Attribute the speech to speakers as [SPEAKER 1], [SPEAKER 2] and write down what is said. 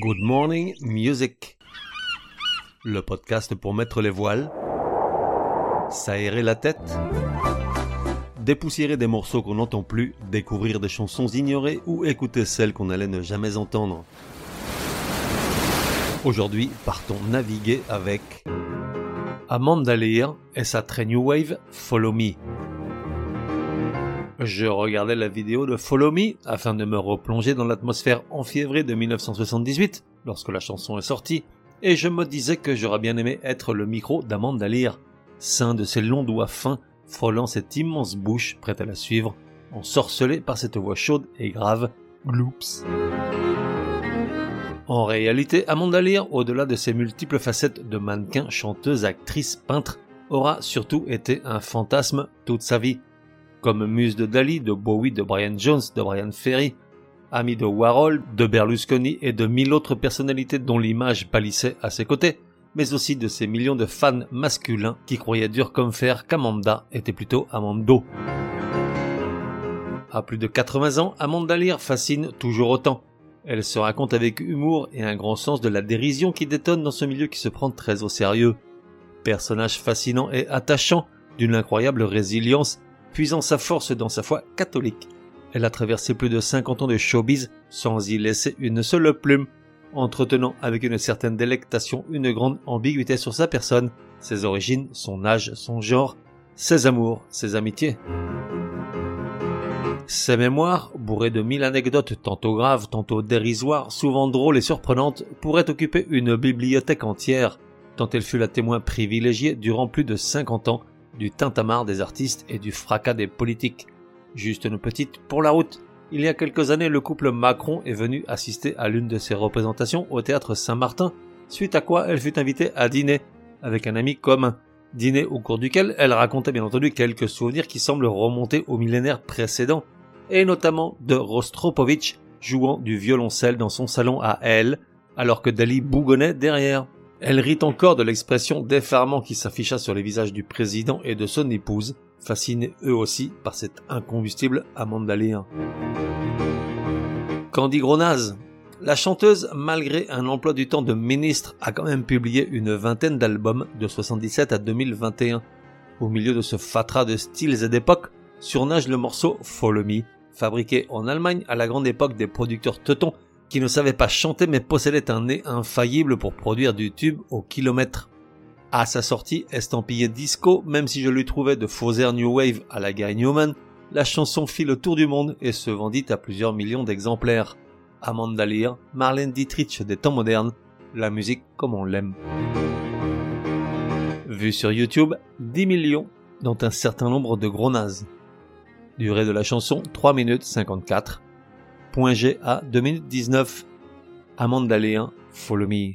[SPEAKER 1] Good Morning Music. Le podcast pour mettre les voiles, s'aérer la tête, dépoussiérer des morceaux qu'on n'entend plus, découvrir des chansons ignorées ou écouter celles qu'on allait ne jamais entendre. Aujourd'hui, partons naviguer avec Amanda Lear et sa très new wave Follow Me. Je regardais la vidéo de Follow Me afin de me replonger dans l'atmosphère enfiévrée de 1978 lorsque la chanson est sortie et je me disais que j'aurais bien aimé être le micro d'Amanda Lear, sein de ses longs doigts fins frôlant cette immense bouche prête à la suivre, ensorcelée par cette voix chaude et grave Gloops. En réalité, Amanda Lear, au-delà de ses multiples facettes de mannequin, chanteuse, actrice, peintre, aura surtout été un fantasme toute sa vie comme muse de Dali, de Bowie, de Brian Jones, de Brian Ferry, ami de Warhol, de Berlusconi et de mille autres personnalités dont l'image pâlissait à ses côtés, mais aussi de ces millions de fans masculins qui croyaient dur comme fer qu'Amanda était plutôt Amando. À plus de 80 ans, Amanda Lear fascine toujours autant. Elle se raconte avec humour et un grand sens de la dérision qui détonne dans ce milieu qui se prend très au sérieux. Personnage fascinant et attachant, d'une incroyable résilience, puisant sa force dans sa foi catholique. Elle a traversé plus de 50 ans de showbiz sans y laisser une seule plume, entretenant avec une certaine délectation une grande ambiguïté sur sa personne, ses origines, son âge, son genre, ses amours, ses amitiés. Ses mémoires, bourrées de mille anecdotes tantôt graves, tantôt dérisoires, souvent drôles et surprenantes, pourraient occuper une bibliothèque entière, tant elle fut la témoin privilégiée durant plus de 50 ans du tintamarre des artistes et du fracas des politiques. Juste une petite pour la route. Il y a quelques années, le couple Macron est venu assister à l'une de ses représentations au théâtre Saint-Martin, suite à quoi elle fut invitée à dîner avec un ami commun. Dîner au cours duquel elle racontait bien entendu quelques souvenirs qui semblent remonter au millénaire précédent, et notamment de Rostropovitch jouant du violoncelle dans son salon à elle, alors que Dali bougonnait derrière. Elle rit encore de l'expression d'effarement qui s'afficha sur les visages du président et de son épouse, fascinés eux aussi par cet incombustible amandaléen. Candy Gronaz. La chanteuse, malgré un emploi du temps de ministre, a quand même publié une vingtaine d'albums de 77 à 2021. Au milieu de ce fatras de styles et d'époques, surnage le morceau Follow Me, fabriqué en Allemagne à la grande époque des producteurs teutons qui ne savait pas chanter mais possédait un nez infaillible pour produire du tube au kilomètre. À sa sortie, estampillée disco, même si je lui trouvais de faux New Wave à la Gary Newman, la chanson fit le tour du monde et se vendit à plusieurs millions d'exemplaires. Amanda Lear, Marlène Dietrich des temps modernes, la musique comme on l'aime. Vu sur YouTube, 10 millions, dont un certain nombre de gros nazes. Durée de la chanson 3 minutes 54. G à 2 minutes 19. Amanda Léon, Follow Me.